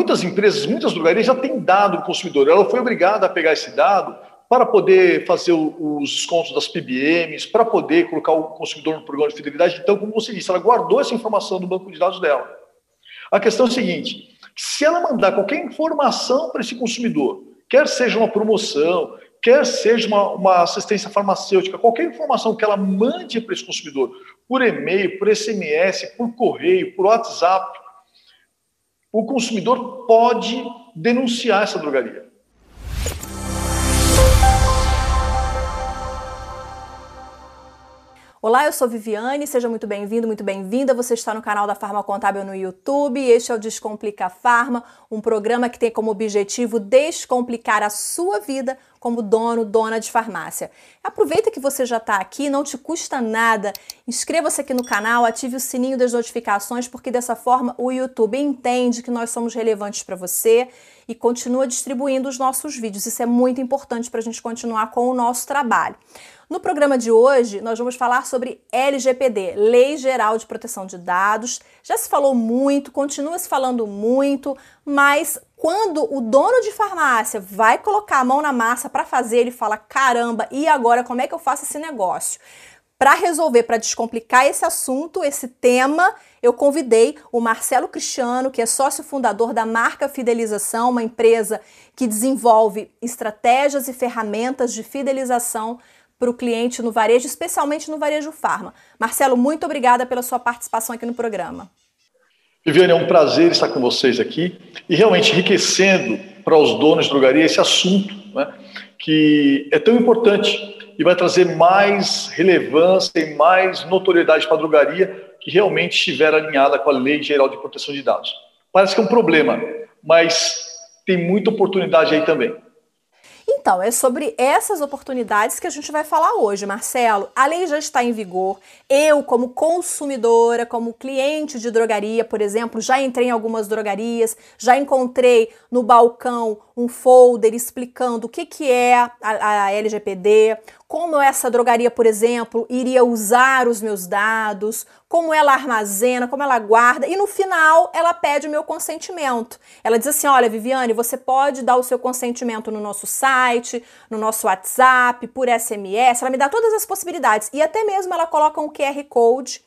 muitas empresas, muitas drogarias já têm dado o consumidor. Ela foi obrigada a pegar esse dado para poder fazer os descontos das PBMs, para poder colocar o consumidor no programa de fidelidade. Então, como você disse, ela guardou essa informação no banco de dados dela. A questão é a seguinte: se ela mandar qualquer informação para esse consumidor, quer seja uma promoção, quer seja uma, uma assistência farmacêutica, qualquer informação que ela mande para esse consumidor, por e-mail, por SMS, por correio, por WhatsApp, o consumidor pode denunciar essa drogaria. Olá, eu sou Viviane, seja muito bem-vindo, muito bem-vinda. Você está no canal da Farma Contábil no YouTube. Este é o Descomplica Farma, um programa que tem como objetivo descomplicar a sua vida como dono, dona de farmácia. Aproveita que você já está aqui, não te custa nada. Inscreva-se aqui no canal, ative o sininho das notificações, porque dessa forma o YouTube entende que nós somos relevantes para você e continua distribuindo os nossos vídeos. Isso é muito importante para a gente continuar com o nosso trabalho. No programa de hoje, nós vamos falar sobre LGPD, Lei Geral de Proteção de Dados. Já se falou muito, continua se falando muito, mas quando o dono de farmácia vai colocar a mão na massa para fazer, ele fala: caramba, e agora como é que eu faço esse negócio? Para resolver, para descomplicar esse assunto, esse tema, eu convidei o Marcelo Cristiano, que é sócio fundador da Marca Fidelização, uma empresa que desenvolve estratégias e ferramentas de fidelização para o cliente no varejo, especialmente no varejo farma. Marcelo, muito obrigada pela sua participação aqui no programa. Viviane, é um prazer estar com vocês aqui e realmente enriquecendo para os donos de drogaria esse assunto, né, que é tão importante e vai trazer mais relevância e mais notoriedade para a drogaria que realmente estiver alinhada com a Lei Geral de Proteção de Dados. Parece que é um problema, mas tem muita oportunidade aí também. Então, é sobre essas oportunidades que a gente vai falar hoje, Marcelo. A lei já está em vigor. Eu, como consumidora, como cliente de drogaria, por exemplo, já entrei em algumas drogarias, já encontrei no balcão um folder explicando o que, que é a, a LGPD, como essa drogaria, por exemplo, iria usar os meus dados, como ela armazena, como ela guarda, e no final ela pede o meu consentimento. Ela diz assim: olha, Viviane, você pode dar o seu consentimento no nosso site, no nosso WhatsApp, por SMS, ela me dá todas as possibilidades. E até mesmo ela coloca um QR Code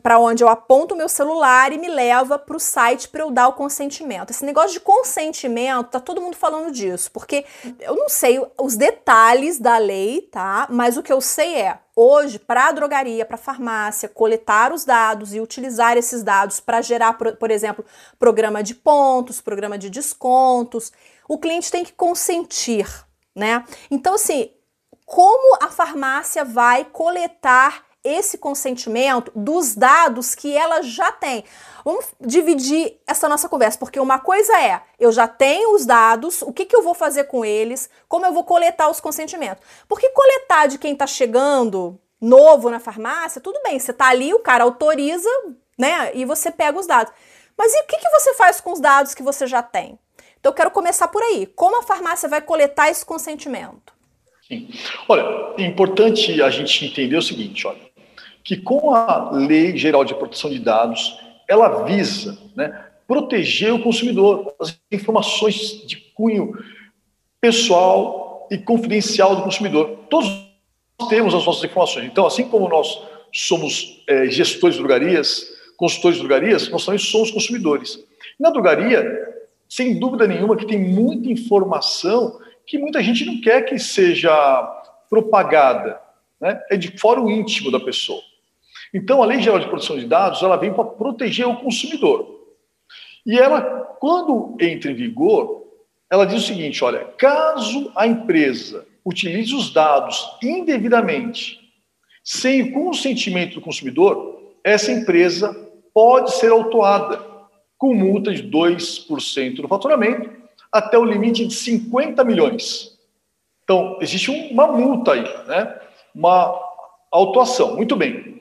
para onde eu aponto o meu celular e me leva para o site para eu dar o consentimento. Esse negócio de consentimento, tá todo mundo falando disso, porque eu não sei os detalhes da lei, tá? Mas o que eu sei é, hoje, para a drogaria, para a farmácia, coletar os dados e utilizar esses dados para gerar, por exemplo, programa de pontos, programa de descontos, o cliente tem que consentir, né? Então, assim, como a farmácia vai coletar esse consentimento dos dados que ela já tem. Vamos dividir essa nossa conversa, porque uma coisa é, eu já tenho os dados, o que, que eu vou fazer com eles, como eu vou coletar os consentimentos. Porque coletar de quem está chegando novo na farmácia, tudo bem, você está ali, o cara autoriza, né, e você pega os dados. Mas e o que, que você faz com os dados que você já tem? Então eu quero começar por aí. Como a farmácia vai coletar esse consentimento? Sim. Olha, é importante a gente entender o seguinte, olha que com a Lei Geral de Proteção de Dados, ela visa né, proteger o consumidor, as informações de cunho pessoal e confidencial do consumidor. Todos temos as nossas informações. Então, assim como nós somos é, gestores de drogarias, consultores de drogarias, nós também somos consumidores. Na drogaria, sem dúvida nenhuma, que tem muita informação que muita gente não quer que seja propagada. Né? É de fora o íntimo da pessoa. Então, a Lei Geral de Proteção de Dados, ela vem para proteger o consumidor. E ela, quando entra em vigor, ela diz o seguinte, olha, caso a empresa utilize os dados indevidamente, sem o consentimento do consumidor, essa empresa pode ser autuada com multa de 2% do faturamento até o limite de 50 milhões. Então, existe uma multa aí, né? uma autuação. Muito bem.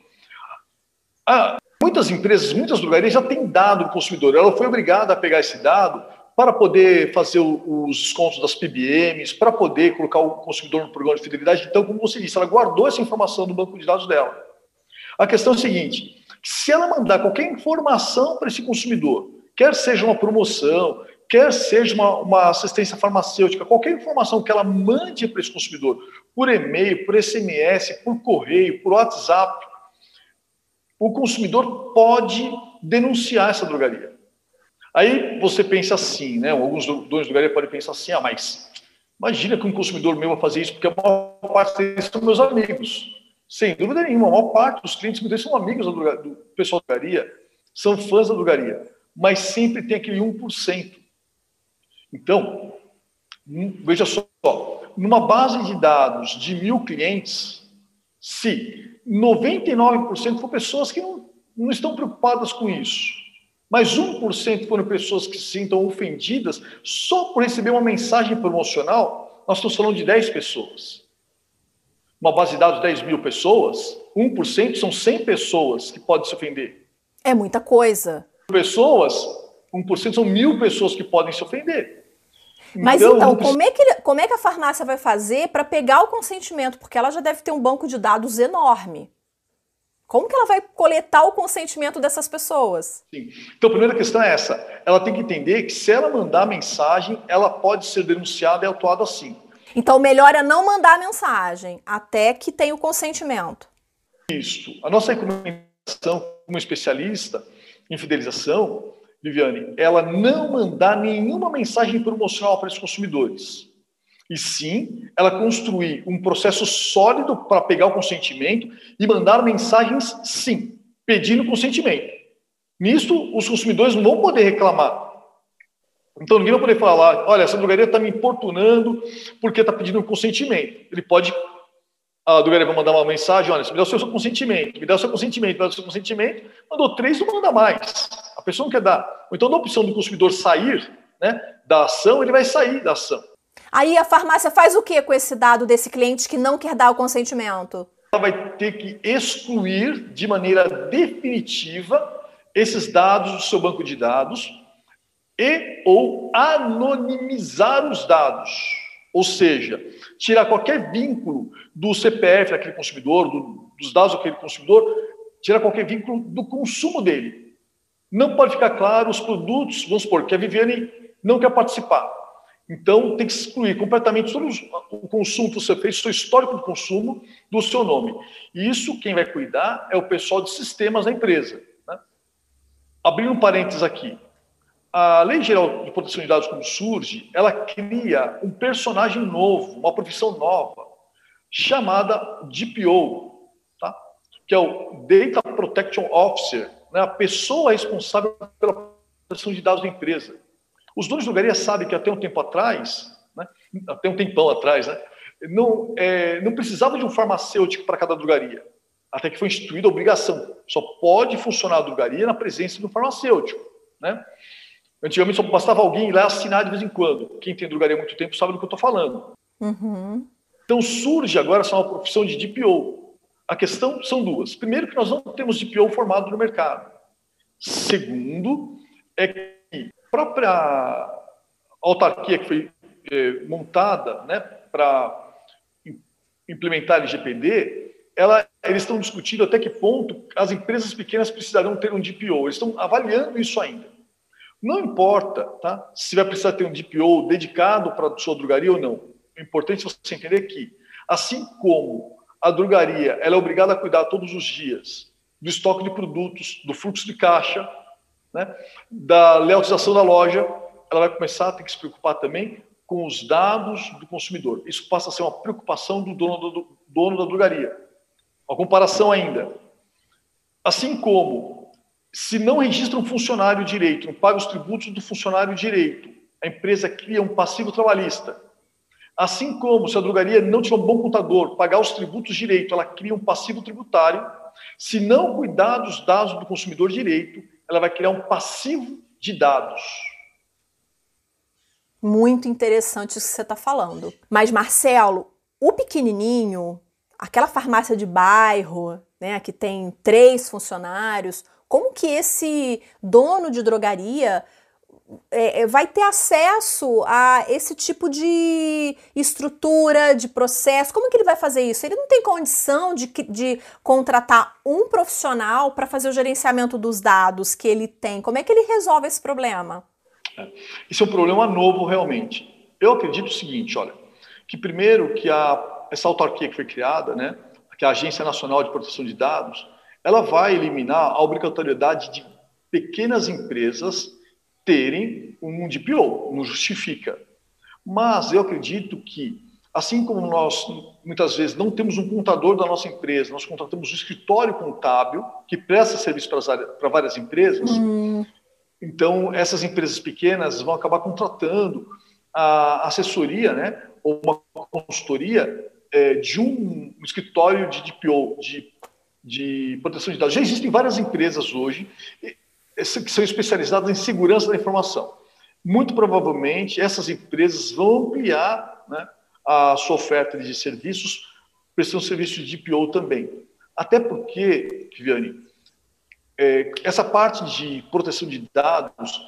Ah, muitas empresas, muitas drogarias já têm dado o consumidor. Ela foi obrigada a pegar esse dado para poder fazer os descontos das PBMs, para poder colocar o consumidor no programa de fidelidade. Então, como você disse, ela guardou essa informação no banco de dados dela. A questão é a seguinte: se ela mandar qualquer informação para esse consumidor, quer seja uma promoção, quer seja uma, uma assistência farmacêutica, qualquer informação que ela mande para esse consumidor, por e-mail, por SMS, por correio, por WhatsApp, o consumidor pode denunciar essa drogaria. Aí você pensa assim, né? Alguns donos de drogaria podem pensar assim, ah, mas imagina que um consumidor meu vai fazer isso, porque a maior parte deles são meus amigos. Sem dúvida nenhuma, a maior parte dos clientes meus são amigos do pessoal da drogaria, são fãs da drogaria, mas sempre tem aquele 1%. Então, hum, veja só, numa base de dados de mil clientes, se 99% for pessoas que não, não estão preocupadas com isso, mas 1% foram pessoas que se sintam ofendidas só por receber uma mensagem promocional, nós estamos falando de 10 pessoas. Uma base de dados de 10 mil pessoas, 1% são 100 pessoas que podem se ofender. É muita coisa. Pessoas, 1% são mil pessoas que podem se ofender. Mas então, então como, é que, como é que a farmácia vai fazer para pegar o consentimento? Porque ela já deve ter um banco de dados enorme. Como que ela vai coletar o consentimento dessas pessoas? Sim. Então, a primeira questão é essa. Ela tem que entender que se ela mandar mensagem, ela pode ser denunciada e autuada assim. Então, melhor é não mandar mensagem até que tenha o consentimento. Isso. A nossa recomendação como especialista em fidelização Viviane, ela não mandar nenhuma mensagem promocional para os consumidores. E sim, ela construir um processo sólido para pegar o consentimento e mandar mensagens, sim, pedindo consentimento. Nisso, os consumidores não vão poder reclamar. Então, ninguém vai poder falar: olha, essa drogaria está me importunando porque está pedindo consentimento. Ele pode, a drogaria vai mandar uma mensagem: olha, me dá o seu consentimento, me dá o seu consentimento, me dá o seu consentimento. Mandou três, não manda mais pessoa não quer dar. Ou então, na opção do consumidor sair né, da ação, ele vai sair da ação. Aí a farmácia faz o que com esse dado desse cliente que não quer dar o consentimento? Ela vai ter que excluir de maneira definitiva esses dados do seu banco de dados e ou anonimizar os dados. Ou seja, tirar qualquer vínculo do CPF daquele consumidor, do, dos dados daquele consumidor, tirar qualquer vínculo do consumo dele. Não pode ficar claro os produtos, vamos supor, que a Viviane não quer participar. Então, tem que excluir completamente todo o consumo que você fez, seu histórico de consumo, do seu nome. E isso, quem vai cuidar é o pessoal de sistemas da empresa. Né? Abrindo um parênteses aqui. A Lei Geral de Proteção de Dados, quando surge, ela cria um personagem novo, uma profissão nova, chamada DPO, tá? que é o Data Protection Officer, né, a pessoa responsável pela proteção de dados da empresa. Os donos de drogaria sabem que até um tempo atrás, né, até um tempão atrás, né, não, é, não precisava de um farmacêutico para cada drogaria, até que foi instituída a obrigação. Só pode funcionar a drogaria na presença de um farmacêutico. Né? Antigamente só bastava alguém ir lá assinar de vez em quando. Quem tem drogaria há muito tempo sabe do que eu estou falando. Uhum. Então surge agora essa uma profissão de DPO, a questão são duas. Primeiro, que nós não temos DPO formado no mercado. Segundo, é que a própria autarquia que foi é, montada né, para implementar a LGPD, ela, eles estão discutindo até que ponto as empresas pequenas precisarão ter um DPO. Eles estão avaliando isso ainda. Não importa tá, se vai precisar ter um DPO dedicado para a sua drogaria ou não. O importante é você entender que, assim como a drogaria ela é obrigada a cuidar todos os dias do estoque de produtos, do fluxo de caixa, né, da leotização da loja, ela vai começar a ter que se preocupar também com os dados do consumidor. Isso passa a ser uma preocupação do dono, do, do dono da drogaria. Uma comparação ainda. Assim como, se não registra um funcionário direito, não paga os tributos do funcionário direito, a empresa cria um passivo trabalhista Assim como se a drogaria não tiver um bom contador, pagar os tributos direito, ela cria um passivo tributário. Se não cuidar dos dados do consumidor direito, ela vai criar um passivo de dados. Muito interessante isso que você está falando. Mas, Marcelo, o pequenininho, aquela farmácia de bairro, né, que tem três funcionários, como que esse dono de drogaria é, vai ter acesso a esse tipo de estrutura, de processo? Como que ele vai fazer isso? Ele não tem condição de, de contratar um profissional para fazer o gerenciamento dos dados que ele tem. Como é que ele resolve esse problema? É. Isso é um problema novo, realmente. Eu acredito o seguinte, olha, que primeiro que a, essa autarquia que foi criada, né, que é a Agência Nacional de Proteção de Dados, ela vai eliminar a obrigatoriedade de pequenas empresas terem um DPO, não justifica. Mas eu acredito que, assim como nós muitas vezes não temos um contador da nossa empresa, nós contratamos um escritório contábil que presta serviço para, várias empresas, hum. então essas empresas pequenas vão acabar contratando a assessoria, né, ou uma consultoria é, de um escritório de DPO, de, de proteção de dados. Já existem várias empresas hoje que são especializadas em segurança da informação. Muito provavelmente, essas empresas vão ampliar né, a sua oferta de serviços, prestando serviços de DPO também. Até porque, Viviane, é, essa parte de proteção de dados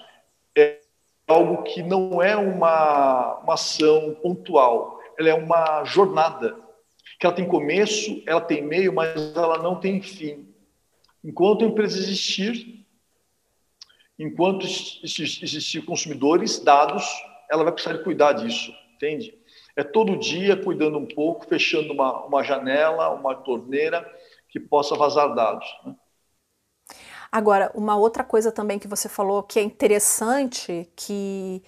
é algo que não é uma, uma ação pontual, ela é uma jornada, que ela tem começo, ela tem meio, mas ela não tem fim. Enquanto a empresa existir, enquanto existir consumidores, dados, ela vai precisar cuidar disso, entende? É todo dia cuidando um pouco, fechando uma, uma janela, uma torneira que possa vazar dados. Né? Agora, uma outra coisa também que você falou que é interessante, que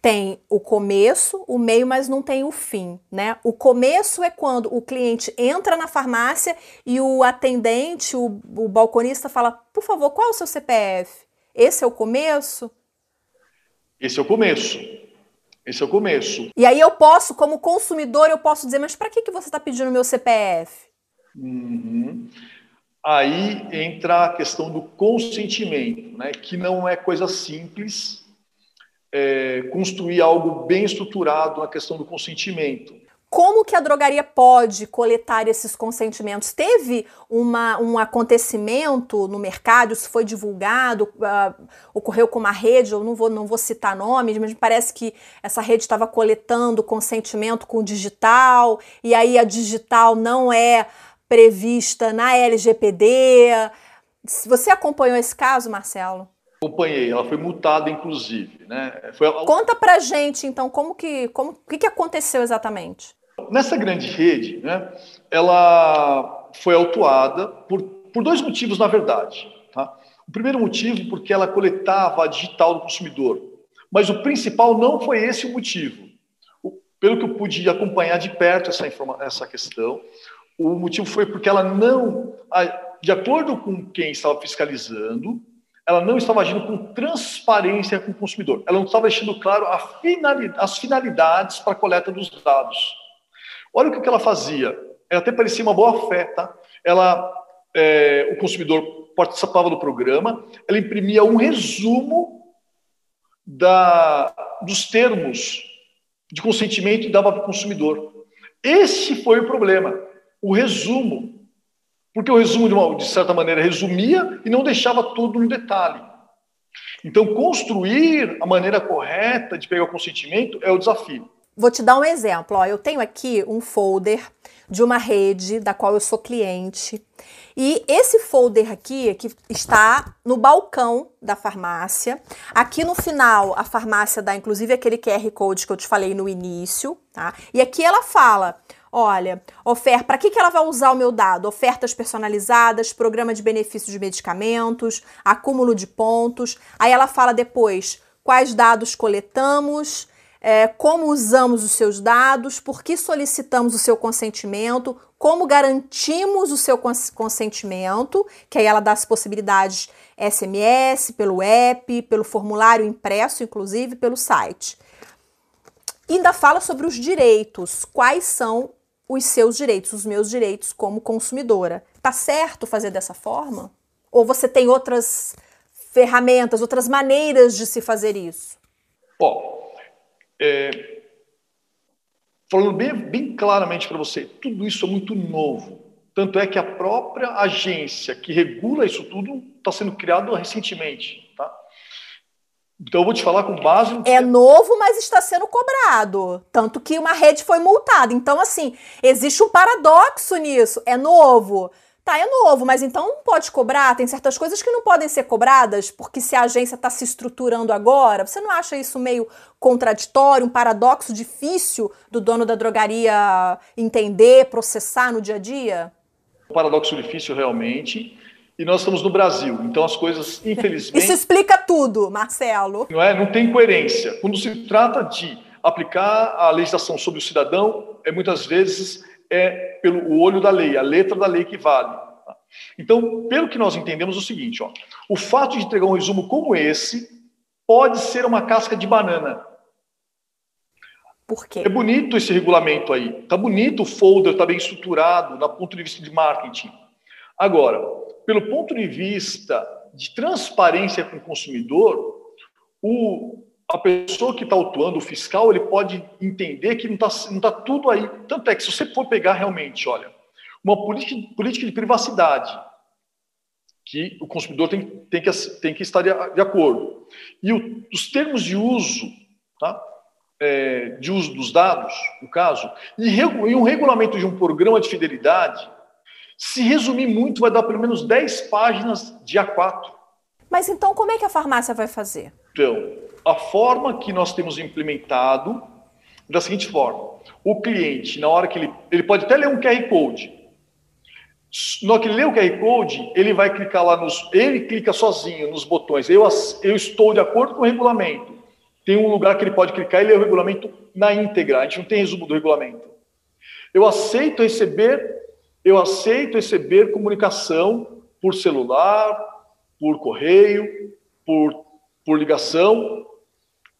tem o começo, o meio, mas não tem o fim, né? O começo é quando o cliente entra na farmácia e o atendente, o, o balconista fala, por favor, qual é o seu CPF? Esse é o começo? Esse é o começo. Esse é o começo. E aí eu posso, como consumidor, eu posso dizer, mas para que, que você está pedindo meu CPF? Uhum. Aí entra a questão do consentimento, né? que não é coisa simples é, construir algo bem estruturado na questão do consentimento. Como que a drogaria pode coletar esses consentimentos? Teve uma, um acontecimento no mercado, isso foi divulgado, uh, ocorreu com uma rede, eu não vou, não vou citar nomes, mas parece que essa rede estava coletando consentimento com digital, e aí a digital não é prevista na LGPD. Você acompanhou esse caso, Marcelo? Acompanhei, ela foi multada, inclusive. Né? Foi... Conta pra gente, então, como que, como, o que, que aconteceu exatamente? Nessa grande rede, né, ela foi autuada por, por dois motivos, na verdade. Tá? O primeiro motivo, porque ela coletava a digital do consumidor. Mas o principal não foi esse o motivo. O, pelo que eu pude acompanhar de perto essa, essa questão, o motivo foi porque ela não, de acordo com quem estava fiscalizando, ela não estava agindo com transparência com o consumidor. Ela não estava deixando claro finalidade, as finalidades para a coleta dos dados. Olha o que ela fazia. Ela até parecia uma boa fé, tá? Ela, é, o consumidor participava do programa, ela imprimia um resumo da, dos termos de consentimento e dava para o consumidor. Esse foi o problema, o resumo. Porque o resumo, de, uma, de certa maneira, resumia e não deixava tudo no detalhe. Então, construir a maneira correta de pegar o consentimento é o desafio. Vou te dar um exemplo. Ó, eu tenho aqui um folder de uma rede da qual eu sou cliente. E esse folder aqui, que está no balcão da farmácia. Aqui no final, a farmácia dá inclusive aquele QR Code que eu te falei no início, tá? E aqui ela fala: olha, oferta, para que, que ela vai usar o meu dado? Ofertas personalizadas, programa de benefício de medicamentos, acúmulo de pontos. Aí ela fala depois quais dados coletamos, é, como usamos os seus dados, por que solicitamos o seu consentimento, como garantimos o seu consentimento, que aí ela dá as possibilidades SMS, pelo app, pelo formulário impresso, inclusive pelo site. Ainda fala sobre os direitos, quais são os seus direitos, os meus direitos como consumidora. Tá certo fazer dessa forma? Ou você tem outras ferramentas, outras maneiras de se fazer isso? Bom, é, falando bem, bem claramente para você, tudo isso é muito novo. Tanto é que a própria agência que regula isso tudo está sendo criada recentemente. Tá? Então eu vou te falar com base no É novo, mas está sendo cobrado. Tanto que uma rede foi multada. Então, assim, existe um paradoxo nisso. É novo. Tá, é novo, mas então não pode cobrar. Tem certas coisas que não podem ser cobradas, porque se a agência está se estruturando agora, você não acha isso meio contraditório, um paradoxo difícil do dono da drogaria entender, processar no dia a dia? Um paradoxo difícil realmente e nós estamos no Brasil. Então as coisas, infelizmente. Isso explica tudo, Marcelo. Não é? Não tem coerência. Quando se trata de aplicar a legislação sobre o cidadão, é muitas vezes é pelo olho da lei, a letra da lei que vale. Então, pelo que nós entendemos, é o seguinte: ó, o fato de entregar um resumo como esse pode ser uma casca de banana. Por quê? É bonito esse regulamento aí. Tá bonito o folder, tá bem estruturado, do ponto de vista de marketing. Agora, pelo ponto de vista de transparência com o consumidor, o, a pessoa que está autuando, o fiscal, ele pode entender que não está não tá tudo aí. Tanto é que se você for pegar realmente, olha, uma política, política de privacidade, que o consumidor tem, tem, que, tem que estar de, de acordo, e o, os termos de uso, tá? É, de uso dos dados, no caso, e, e um regulamento de um programa de fidelidade, se resumir muito, vai dar pelo menos 10 páginas de A4. Mas então como é que a farmácia vai fazer? Então, a forma que nós temos implementado da seguinte forma: o cliente, na hora que ele. Ele pode até ler um QR Code. Na hora que ele lê o QR Code, ele vai clicar lá nos. Ele clica sozinho nos botões. Eu, eu estou de acordo com o regulamento. Tem um lugar que ele pode clicar e ler o regulamento na íntegra. A gente não tem resumo do regulamento. Eu aceito receber eu aceito receber comunicação por celular, por correio, por, por ligação,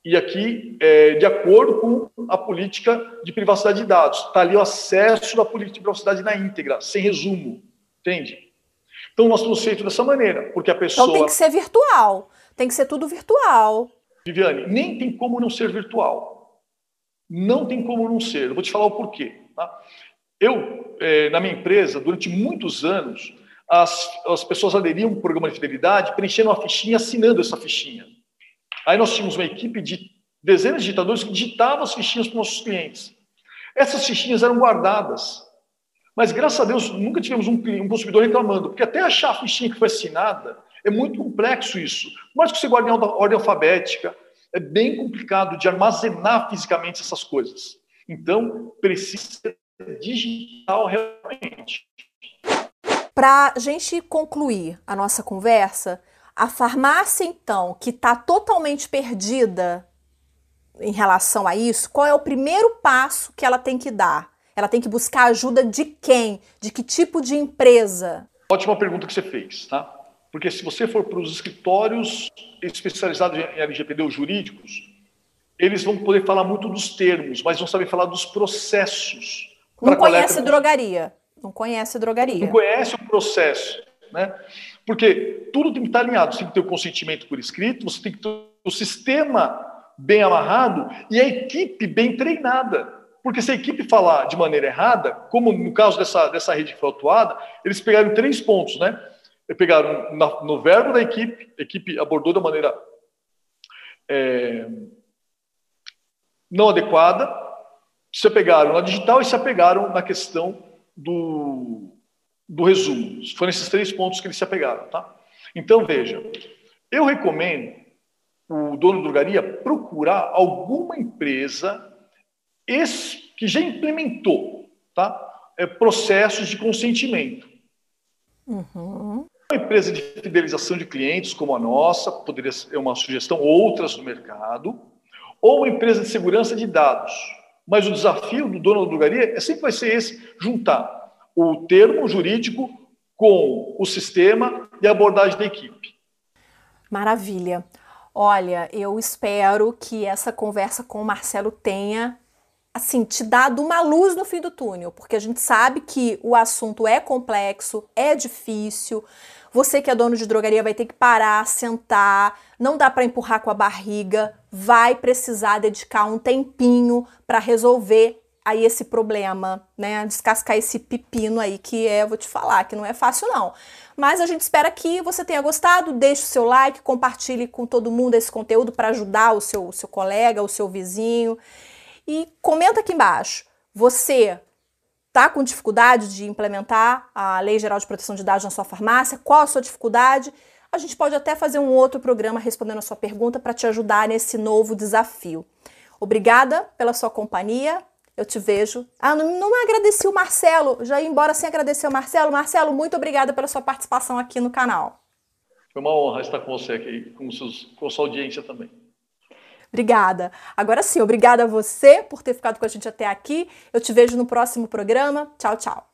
e aqui, é, de acordo com a política de privacidade de dados. Está ali o acesso da política de privacidade na íntegra, sem resumo. Entende? Então, nós temos feito dessa maneira, porque a pessoa. Então, tem que ser virtual. Tem que ser tudo virtual. Viviane, nem tem como não ser virtual. Não tem como não ser. Eu vou te falar o porquê. Tá? Eu, é, na minha empresa, durante muitos anos, as, as pessoas aderiam ao programa de fidelidade preenchendo uma fichinha, assinando essa fichinha. Aí nós tínhamos uma equipe de dezenas de digitadores que digitavam as fichinhas para os nossos clientes. Essas fichinhas eram guardadas. Mas, graças a Deus, nunca tivemos um, um consumidor reclamando, porque até achar a fichinha que foi assinada é muito complexo isso. Mais que você guarde em ordem alfabética, é bem complicado de armazenar fisicamente essas coisas. Então, precisa digital realmente. Para a gente concluir a nossa conversa, a farmácia, então, que está totalmente perdida em relação a isso, qual é o primeiro passo que ela tem que dar? Ela tem que buscar ajuda de quem? De que tipo de empresa? Ótima pergunta que você fez, tá? Porque se você for para os escritórios especializados em LGPD ou jurídicos, eles vão poder falar muito dos termos, mas não sabem falar dos processos não conhece drogaria. Não conhece drogaria. Não conhece o processo. Né? Porque tudo tem que estar alinhado. Você tem que ter o consentimento por escrito, você tem que ter o sistema bem amarrado e a equipe bem treinada. Porque se a equipe falar de maneira errada, como no caso dessa, dessa rede que foi atuada, eles pegaram três pontos, né? Pegaram no verbo da equipe, a equipe abordou da maneira é, não adequada, se apegaram na digital e se apegaram na questão do, do resumo. Foram esses três pontos que eles se apegaram, tá? Então, veja, eu recomendo o dono de drogaria procurar alguma empresa que já implementou tá? É, processos de consentimento. Uhum. Uma empresa de fidelização de clientes como a nossa, poderia ser uma sugestão, outras no mercado, ou uma empresa de segurança de dados, mas o desafio do dono da drogaria é sempre vai ser esse: juntar o termo jurídico com o sistema e a abordagem da equipe. Maravilha. Olha, eu espero que essa conversa com o Marcelo tenha assim te dado uma luz no fim do túnel, porque a gente sabe que o assunto é complexo, é difícil. Você que é dono de drogaria vai ter que parar, sentar, não dá para empurrar com a barriga, vai precisar dedicar um tempinho para resolver aí esse problema, né? Descascar esse pepino aí que é, vou te falar, que não é fácil não. Mas a gente espera que você tenha gostado, deixe o seu like, compartilhe com todo mundo esse conteúdo para ajudar o seu, o seu colega, o seu vizinho. E comenta aqui embaixo. Você está com dificuldade de implementar a Lei Geral de Proteção de Dados na sua farmácia? Qual a sua dificuldade? A gente pode até fazer um outro programa respondendo a sua pergunta para te ajudar nesse novo desafio. Obrigada pela sua companhia. Eu te vejo. Ah, não, não agradeci o Marcelo. Já ia embora sem agradecer o Marcelo. Marcelo, muito obrigada pela sua participação aqui no canal. Foi uma honra estar com você aqui, com, seus, com a sua audiência também. Obrigada. Agora sim, obrigada a você por ter ficado com a gente até aqui. Eu te vejo no próximo programa. Tchau, tchau.